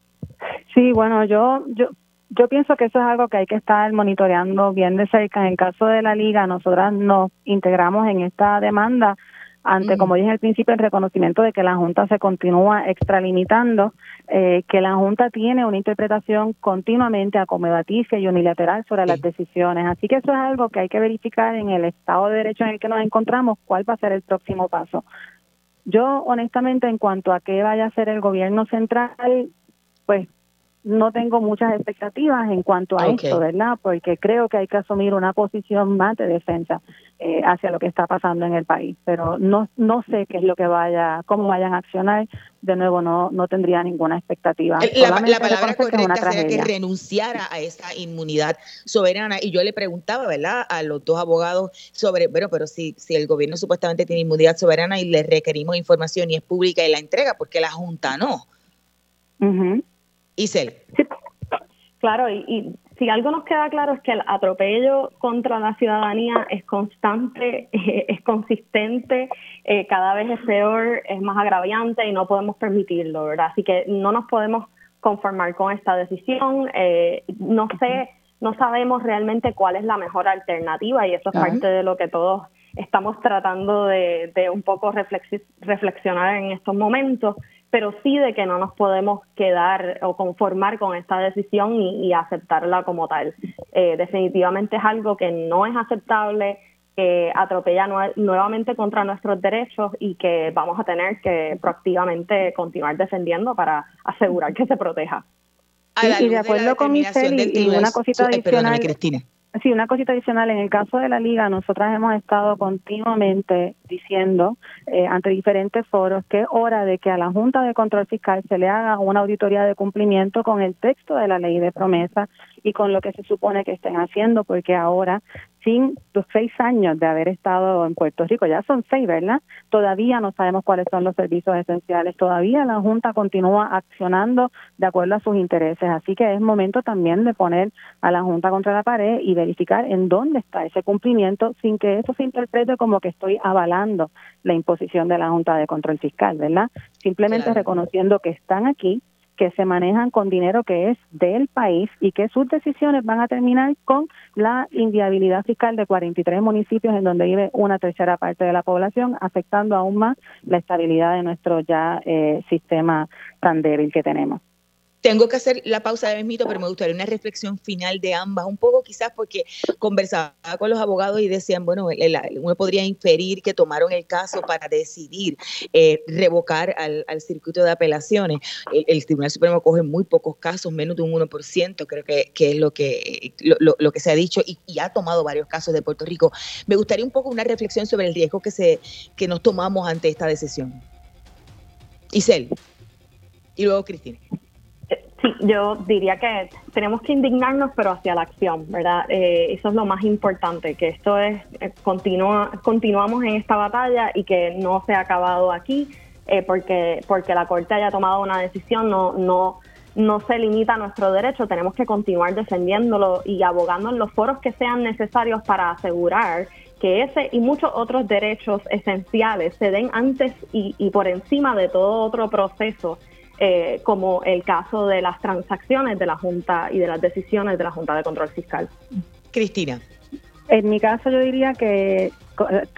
Sí, bueno, yo, yo, yo pienso que eso es algo que hay que estar monitoreando bien de cerca. En el caso de la liga, nosotras nos integramos en esta demanda ante, como dije al principio, el reconocimiento de que la Junta se continúa extralimitando, eh, que la Junta tiene una interpretación continuamente acomodaticia y unilateral sobre las decisiones. Así que eso es algo que hay que verificar en el Estado de Derecho en el que nos encontramos, cuál va a ser el próximo paso. Yo, honestamente, en cuanto a qué vaya a hacer el gobierno central, pues no tengo muchas expectativas en cuanto a esto, ¿verdad? Porque creo que hay que asumir una posición más de defensa eh, hacia lo que está pasando en el país, pero no no sé qué es lo que vaya, cómo vayan a accionar. De nuevo, no no tendría ninguna expectativa. La, la palabra correcta sería que renunciara a esa inmunidad soberana. Y yo le preguntaba, ¿verdad?, a los dos abogados sobre, bueno, pero si, si el gobierno supuestamente tiene inmunidad soberana y le requerimos información y es pública y la entrega, porque la Junta no? Uh Isel. Claro, y, si algo nos queda claro es que el atropello contra la ciudadanía es constante, es consistente, eh, cada vez es peor, es más agraviante y no podemos permitirlo, ¿verdad? Así que no nos podemos conformar con esta decisión. Eh, no sé, no sabemos realmente cuál es la mejor alternativa y eso es parte de lo que todos estamos tratando de, de un poco reflexionar en estos momentos pero sí de que no nos podemos quedar o conformar con esta decisión y, aceptarla como tal. Eh, definitivamente es algo que no es aceptable, que atropella nuevamente contra nuestros derechos y que vamos a tener que proactivamente continuar defendiendo para asegurar que se proteja. Y, de acuerdo con mi y, una cosita adicional. Cristina. Sí, una cosita adicional. En el caso de la liga, nosotras hemos estado continuamente diciendo eh, ante diferentes foros que es hora de que a la Junta de Control Fiscal se le haga una auditoría de cumplimiento con el texto de la ley de promesa y con lo que se supone que estén haciendo, porque ahora sin los seis años de haber estado en Puerto Rico, ya son seis, ¿verdad? Todavía no sabemos cuáles son los servicios esenciales, todavía la Junta continúa accionando de acuerdo a sus intereses, así que es momento también de poner a la Junta contra la pared y verificar en dónde está ese cumplimiento sin que eso se interprete como que estoy avalando la imposición de la Junta de Control Fiscal, ¿verdad? Simplemente reconociendo que están aquí, que se manejan con dinero que es del país y que sus decisiones van a terminar con la inviabilidad fiscal de 43 municipios en donde vive una tercera parte de la población, afectando aún más la estabilidad de nuestro ya eh, sistema tan débil que tenemos. Tengo que hacer la pausa de mito, pero me gustaría una reflexión final de ambas, un poco quizás porque conversaba con los abogados y decían, bueno, uno podría inferir que tomaron el caso para decidir eh, revocar al, circuito de apelaciones. El, Tribunal Supremo coge muy pocos casos, menos de un 1%, creo que, es lo que, lo, que se ha dicho, y, y, ha tomado varios casos de Puerto Rico. Me gustaría un poco una reflexión sobre el riesgo que, se, que nos tomamos ante esta decisión. Isel. Y luego Cristina. Sí, yo diría que tenemos que indignarnos, pero hacia la acción, ¿verdad? Eh, eso es lo más importante, que esto es, eh, continuamos en esta batalla y que no se ha acabado aquí, eh, porque, porque la Corte haya tomado una decisión, no, no, no se limita a nuestro derecho, tenemos que continuar defendiéndolo y abogando en los foros que sean necesarios para asegurar que ese y muchos otros derechos esenciales se den antes y, y por encima de todo otro proceso eh, como el caso de las transacciones de la Junta y de las decisiones de la Junta de Control Fiscal. Cristina. En mi caso yo diría que eh,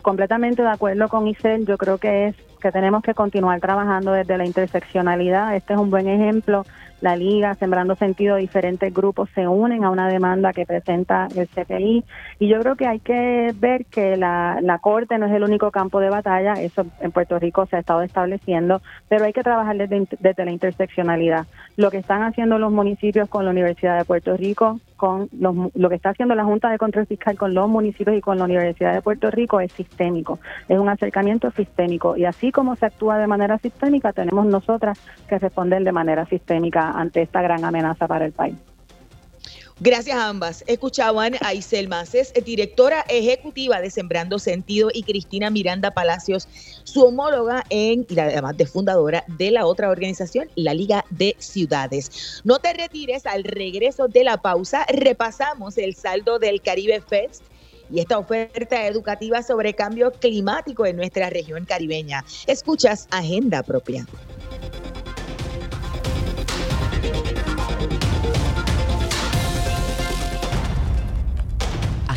completamente de acuerdo con Isel, yo creo que es que tenemos que continuar trabajando desde la interseccionalidad. Este es un buen ejemplo la Liga, Sembrando Sentido, diferentes grupos se unen a una demanda que presenta el CPI. Y yo creo que hay que ver que la, la Corte no es el único campo de batalla, eso en Puerto Rico se ha estado estableciendo, pero hay que trabajar desde, desde la interseccionalidad. Lo que están haciendo los municipios con la Universidad de Puerto Rico, con lo que está haciendo la Junta de Control Fiscal con los municipios y con la Universidad de Puerto Rico es sistémico, es un acercamiento sistémico y así como se actúa de manera sistémica, tenemos nosotras que responder de manera sistémica ante esta gran amenaza para el país. Gracias a ambas. Escuchaban a Isel Maces, directora ejecutiva de Sembrando Sentido, y Cristina Miranda Palacios, su homóloga en, y además de fundadora de la otra organización, la Liga de Ciudades. No te retires, al regreso de la pausa repasamos el saldo del Caribe Fest y esta oferta educativa sobre cambio climático en nuestra región caribeña. Escuchas Agenda Propia.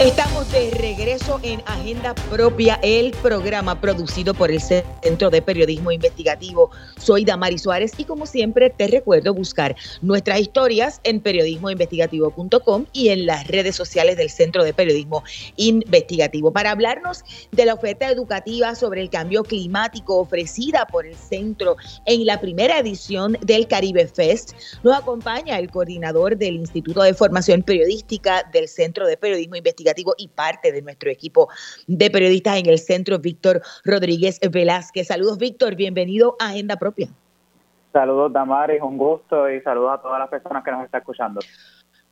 Estamos de regreso en Agenda Propia, el programa producido por el Centro de Periodismo Investigativo. Soy Damari Suárez y como siempre te recuerdo buscar nuestras historias en periodismoinvestigativo.com y en las redes sociales del Centro de Periodismo Investigativo para hablarnos de la oferta educativa sobre el cambio climático ofrecida por el centro en la primera edición del Caribe Fest. Nos acompaña el coordinador del Instituto de Formación Periodística del Centro de Periodismo Investigativo y parte de nuestro equipo de periodistas en el centro, Víctor Rodríguez Velázquez. Saludos, Víctor, bienvenido a Agenda Propia. Saludos, Damaris, un gusto y saludos a todas las personas que nos están escuchando.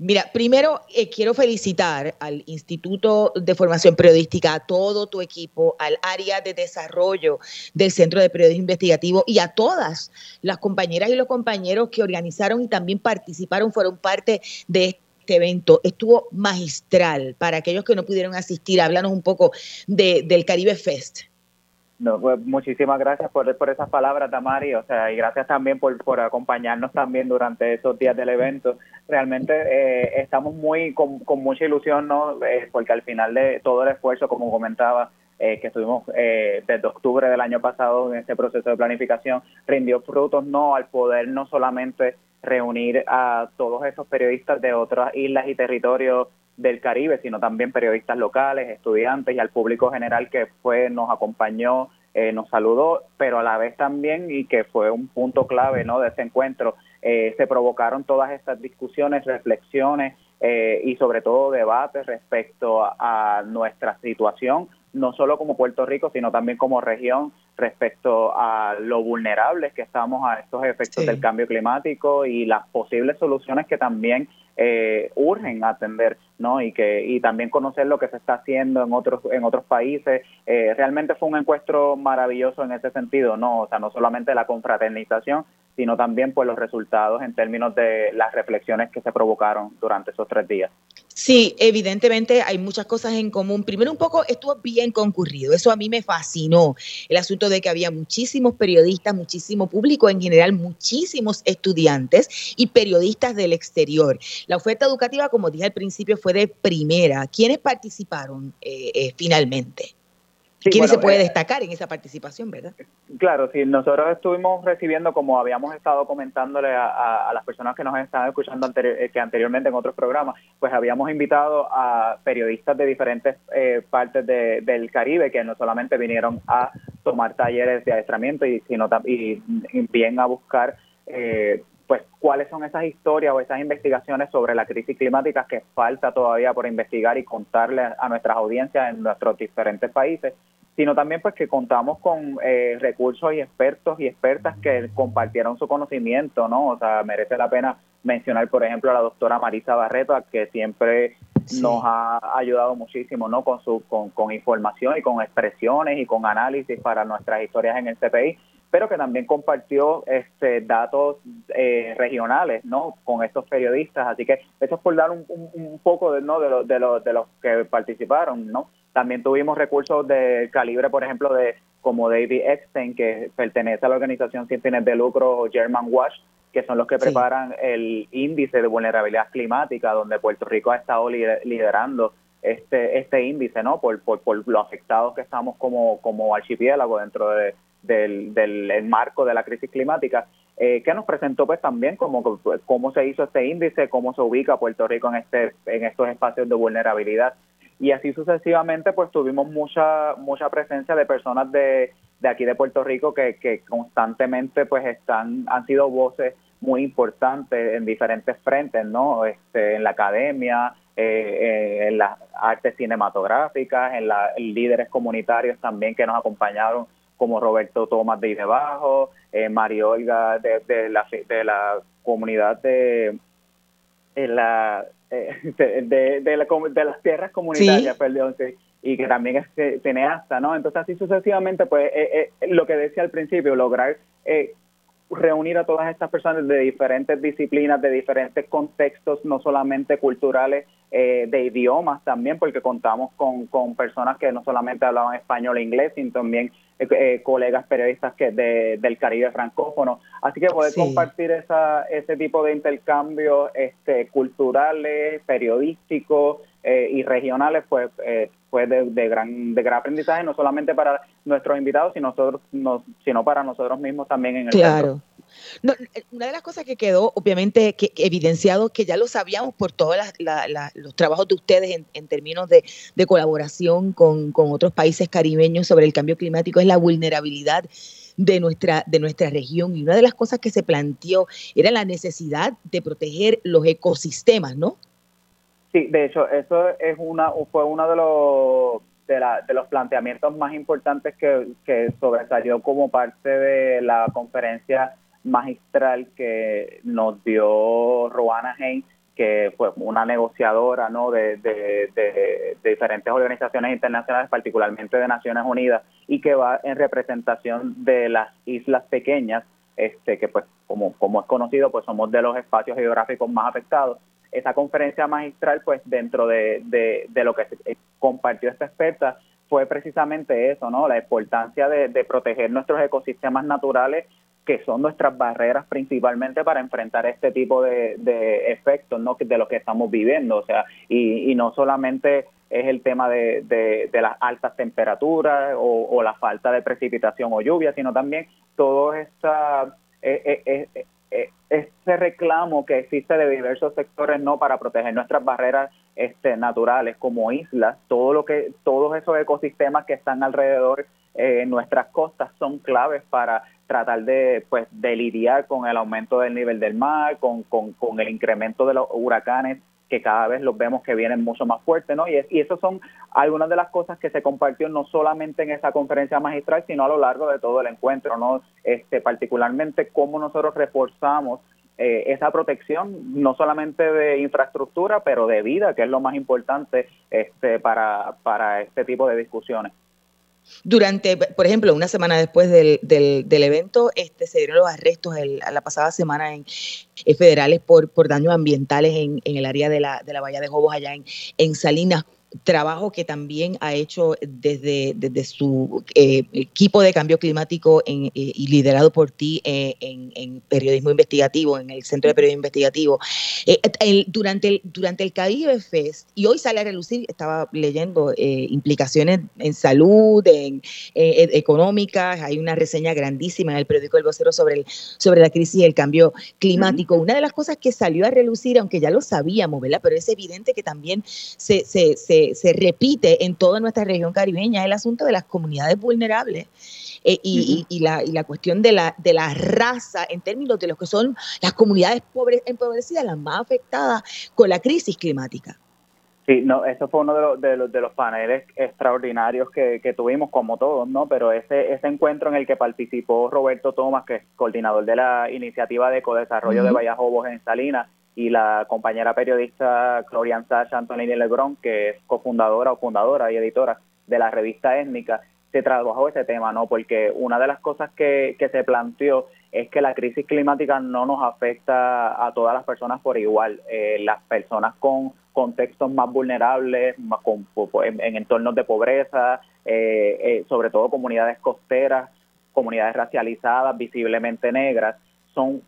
Mira, primero eh, quiero felicitar al Instituto de Formación Periodística, a todo tu equipo, al área de desarrollo del Centro de Periodismo Investigativo y a todas las compañeras y los compañeros que organizaron y también participaron, fueron parte de este este evento estuvo magistral. Para aquellos que no pudieron asistir, háblanos un poco de, del Caribe Fest. No, pues, muchísimas gracias por, esas palabras, Tamari, o sea, y gracias también por, por acompañarnos también durante esos días del evento. Realmente eh, estamos muy con, mucha ilusión, ¿no? Eh, porque al final de todo el esfuerzo, como comentaba, eh, que estuvimos desde octubre del año pasado en este proceso de planificación, rindió frutos, ¿no? Al poder no solamente reunir a todos esos periodistas de otras islas y territorios del Caribe, sino también periodistas locales, estudiantes y al público general que fue, nos acompañó, eh, nos saludó, pero a la vez también, y que fue un punto clave ¿no? de ese encuentro, eh, se provocaron todas estas discusiones, reflexiones eh, y sobre todo debates respecto a nuestra situación no solo como Puerto Rico, sino también como región respecto a lo vulnerables que estamos a estos efectos del cambio climático y las posibles soluciones que también eh, urgen atender, ¿no? Y que y también conocer lo que se está haciendo en otros en otros países. Eh, realmente fue un encuentro maravilloso en ese sentido, ¿no? O sea, no solamente la confraternización, sino también pues los resultados en términos de las reflexiones que se provocaron durante esos tres días. Sí, evidentemente hay muchas cosas en común. Primero, un poco estuvo bien concurrido. Eso a mí me fascinó. El asunto de que había muchísimos periodistas, muchísimo público en general, muchísimos estudiantes y periodistas del exterior. La oferta educativa, como dije al principio, fue de primera. ¿ Quiénes participaron eh, eh, finalmente? ¿Quiénes se puede eh, destacar en esa participación, verdad? Claro, sí, nosotros estuvimos recibiendo, como habíamos estado comentándole a, las personas que nos están escuchando eh, que anteriormente en otros programas, pues habíamos invitado a periodistas de diferentes eh, partes del Caribe que no solamente vinieron a tomar talleres de adiestramiento, y, sino y, bien a buscar pues cuáles son esas historias o esas investigaciones sobre la crisis climática que falta todavía por investigar y contarle a nuestras audiencias en nuestros diferentes países sino también pues que contamos con eh, recursos y expertos y expertas que compartieron su conocimiento, ¿no? O sea, merece la pena mencionar, por ejemplo, a la doctora Marisa Barreto, que siempre nos ha ayudado muchísimo, ¿no? Con su con, con información y con expresiones y con análisis para nuestras historias en el CPI pero que también compartió este datos eh, regionales no con estos periodistas. Así que eso es por dar un, un, poco de no de, lo, de, lo, de los que participaron no también tuvimos recursos de calibre, por ejemplo, de como David Eckstein, que pertenece a la organización sin fines de lucro German Watch, que son los que preparan el índice de vulnerabilidad climática, donde Puerto Rico ha estado liderando este este índice, ¿no? Por, por, por lo afectados que estamos como, como archipiélago dentro de, del, del marco de la crisis climática, eh, que nos presentó pues también como cómo se hizo este índice, cómo se ubica Puerto Rico en este en estos espacios de vulnerabilidad y así sucesivamente pues tuvimos mucha mucha presencia de personas de, de aquí de Puerto Rico que, que constantemente pues están han sido voces muy importantes en diferentes frentes no este en la academia eh, eh, en las artes cinematográficas en, la, líderes comunitarios también que nos acompañaron como Roberto Tomás de Idebajo, eh, Mario Olga de, de, la, de la comunidad de la eh, de, de, las tierras comunitarias, perdón, y que también es eh, cineasta, ¿no? Entonces, así sucesivamente, pues eh, lo que decía al principio, lograr reunir a todas estas personas de diferentes disciplinas, de diferentes contextos, no solamente culturales, eh, de idiomas también, porque contamos con, con personas que no solamente hablaban español e inglés, sino también eh, colegas periodistas que del Caribe francófono. Así que poder compartir esa, ese tipo de intercambios este, culturales, periodísticos y regionales, pues fue de, gran de gran aprendizaje, no solamente para nuestros invitados, sino, nosotros, sino para nosotros mismos también en el Claro. Eh, una de las cosas que quedó, obviamente, que, evidenciado, que ya lo sabíamos por todos los trabajos de ustedes en, términos de, colaboración con, otros países caribeños sobre el cambio climático, es la vulnerabilidad de nuestra, de nuestra región. Y una de las cosas que se planteó era la necesidad de proteger los ecosistemas, ¿no? Sí, de hecho, eso es una, fue uno de los de, la, de los planteamientos más importantes que, que sobresalió como parte de la conferencia magistral que nos dio Roana Haynes, que fue una negociadora ¿no? de, de, diferentes organizaciones internacionales, particularmente de Naciones Unidas, y que va en representación de las islas pequeñas, este, que pues como, como es conocido, pues somos de los espacios geográficos más afectados. Esa conferencia magistral, pues dentro de, de lo que compartió esta experta, fue precisamente eso, ¿no? La importancia de, de proteger nuestros ecosistemas naturales que son nuestras barreras principalmente para enfrentar este tipo de, efectos ¿no? de lo que estamos viviendo. O sea, y, no solamente es el tema de, las altas temperaturas o, la falta de precipitación o lluvia, sino también todo esta, eh, eh, eh, este reclamo que existe de diversos sectores no para proteger nuestras barreras este, naturales como islas, todo lo que, todos esos ecosistemas que están alrededor en nuestras costas son claves para tratar de, pues, de lidiar con el aumento del nivel del mar, con, con, con el incremento de los huracanes que cada vez los vemos que vienen mucho más fuertes, ¿no? Y, es, y eso son algunas de las cosas que se compartió no solamente en esa conferencia magistral, sino a lo largo de todo el encuentro, ¿no? Este, particularmente cómo nosotros reforzamos eh, esa protección, no solamente de infraestructura, pero de vida, que es lo más importante este, para, para este tipo de discusiones. Durante, por ejemplo, una semana después del, del, evento, este, se dieron los arrestos la pasada semana en, federales por, por daños ambientales en, en el área de la, de la Bahía de Jobos, allá en, en Salinas trabajo que también ha hecho desde, desde su eh, equipo de cambio climático eh, y liderado por ti eh, en, periodismo investigativo, en el Centro de Periodismo Investigativo. durante, el, durante el Caribe Fest, y hoy sale a relucir, estaba leyendo implicaciones en salud, en económicas, hay una reseña grandísima en el periódico El Vocero sobre, el, sobre la crisis y el cambio climático. Una de las cosas que salió a relucir, aunque ya lo sabíamos, ¿verdad? Pero es evidente que también se, se se, repite en toda nuestra región caribeña, el asunto de las comunidades vulnerables. Eh, y, la, y, la, cuestión de la, de la raza en términos de lo que son las comunidades pobres, empobrecidas, las más afectadas con la crisis climática. Sí, no, eso fue uno de los, de los, de los paneles extraordinarios que, que, tuvimos, como todos, ¿no? Pero ese, ese encuentro en el que participó Roberto Tomás, que es coordinador de la iniciativa de ecodesarrollo de Vallajobos en Salinas, y la compañera periodista Clorian Sacha Antonini Lebrón, que es cofundadora o fundadora y editora de la revista Étnica, se trabajó ese tema, ¿no? Porque una de las cosas que, que se planteó es que la crisis climática no nos afecta a todas las personas por igual. Eh, las personas con contextos más vulnerables, con, en, entornos de pobreza, eh, eh, sobre todo comunidades costeras, comunidades racializadas, visiblemente negras, son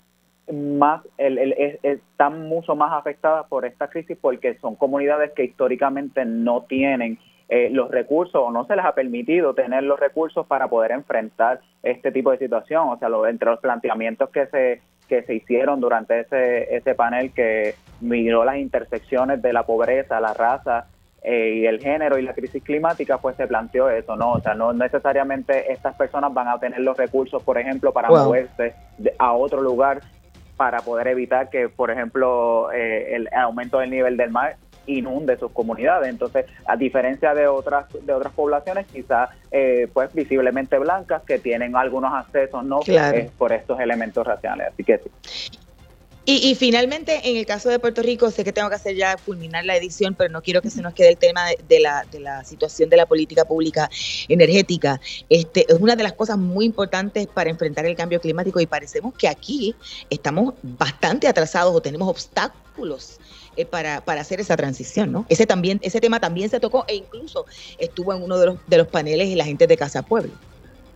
más el, están mucho más afectadas por esta crisis porque son comunidades que históricamente no tienen eh, los recursos o no se les ha permitido tener los recursos para poder enfrentar este tipo de situación. O sea, lo, entre los planteamientos que se que se hicieron durante ese, ese panel que miró las intersecciones de la pobreza, la raza eh, y el género y la crisis climática, pues se planteó eso, ¿no? O sea, no necesariamente estas personas van a tener los recursos, por ejemplo, para moverse a otro lugar para poder evitar que, por ejemplo, eh, el aumento del nivel del mar inunde sus comunidades. Entonces, a diferencia de otras de otras poblaciones, quizás eh, pues visiblemente blancas que tienen algunos accesos no claro. por estos elementos raciales. Así que sí. Y, finalmente, en el caso de Puerto Rico, sé que tengo que hacer ya culminar la edición, pero no quiero que se nos quede el tema de, la, de la situación de la política pública energética. Este, es una de las cosas muy importantes para enfrentar el cambio climático y parecemos que aquí estamos bastante atrasados o tenemos obstáculos eh, para, para, hacer esa transición, ¿no? Ese también, ese tema también se tocó e incluso estuvo en uno de los, de los paneles y la gente de Casa Pueblo.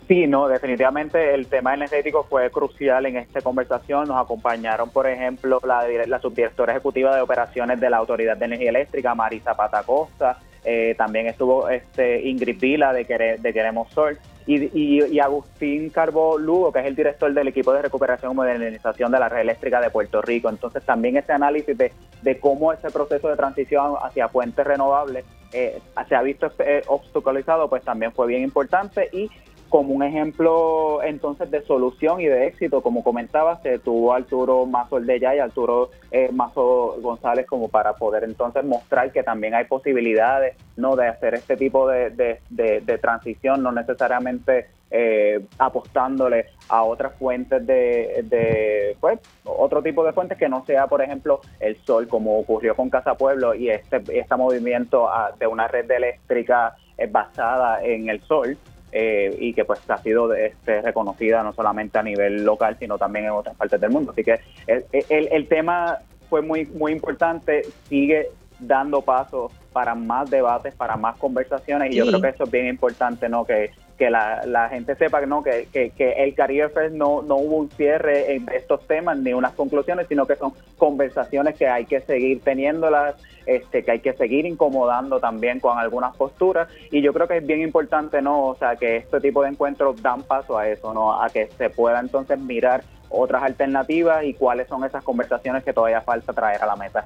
Sí, no, definitivamente el tema energético fue crucial en esta conversación. Nos acompañaron, por ejemplo, la, la subdirectora ejecutiva de operaciones de la Autoridad de Energía Eléctrica, Marisa Patacosta. Eh, también estuvo este Ingrid Vila de, de Queremos Sol. Y, Agustín Carbó Lugo, que es el director del equipo de recuperación y modernización de la red eléctrica de Puerto Rico. Entonces también este análisis de, de cómo ese proceso de transición hacia fuentes renovables eh, se ha visto eh, obstaculizado, pues también fue bien importante y como un ejemplo entonces de solución y de éxito, como comentaba, se tuvo Arturo Mazo Ordeya y Arturo eh, Mazo González como para poder entonces mostrar que también hay posibilidades no de hacer este tipo de, de, transición, no necesariamente eh, apostándole a otras fuentes de, de, pues, otro tipo de fuentes que no sea, por ejemplo, el sol, como ocurrió con Casa Pueblo y este, este movimiento ah, de una red eléctrica eh, basada en el sol, eh, y que pues ha sido este, reconocida no solamente a nivel local, sino también en otras partes del mundo. Así que el, el, tema fue muy, muy importante, sigue dando paso para más debates, para más conversaciones y yo creo que eso es bien importante, ¿no? Que, que la, la gente sepa ¿no? que, que, que el Caribe Fest no, no hubo un cierre en estos temas ni unas conclusiones, sino que son conversaciones que hay que seguir teniéndolas, este, que hay que seguir incomodando también con algunas posturas y yo creo que es bien importante, ¿no? O sea, que este tipo de encuentros dan paso a eso, ¿no? A que se pueda entonces mirar otras alternativas y cuáles son esas conversaciones que todavía falta traer a la mesa.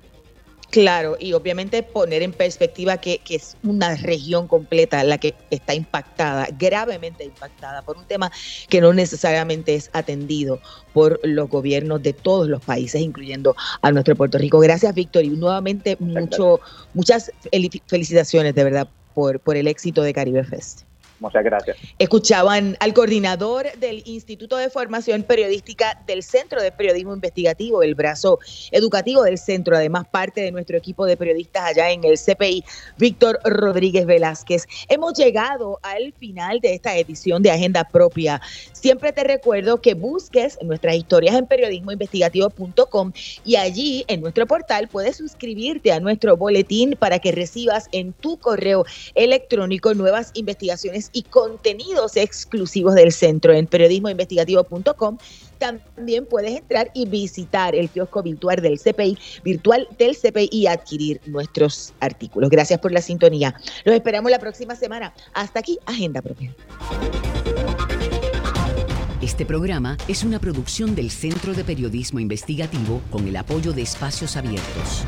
Claro, y obviamente poner en perspectiva que, es una región completa la que está impactada, gravemente impactada por un tema que no necesariamente es atendido por los gobiernos de todos los países, incluyendo a nuestro Puerto Rico. Gracias, Víctor, y nuevamente mucho, muchas felicitaciones de verdad por, por el éxito de Caribe Fest. Muchas gracias. Escuchaban al coordinador del Instituto de Formación Periodística del Centro de Periodismo Investigativo, el brazo educativo del centro, además parte de nuestro equipo de periodistas allá en el CPI, Víctor Rodríguez Velázquez. Hemos llegado al final de esta edición de Agenda Propia. Siempre te recuerdo que busques nuestras historias en periodismoinvestigativo.com y allí en nuestro portal puedes suscribirte a nuestro boletín para que recibas en tu correo electrónico nuevas investigaciones y contenidos exclusivos del centro en periodismoinvestigativo.com. También puedes entrar y visitar el kiosco virtual del CPI, virtual del CPI y adquirir nuestros artículos. Gracias por la sintonía. Los esperamos la próxima semana. Hasta aquí, Agenda Propia. Este programa es una producción del Centro de Periodismo Investigativo con el apoyo de Espacios Abiertos.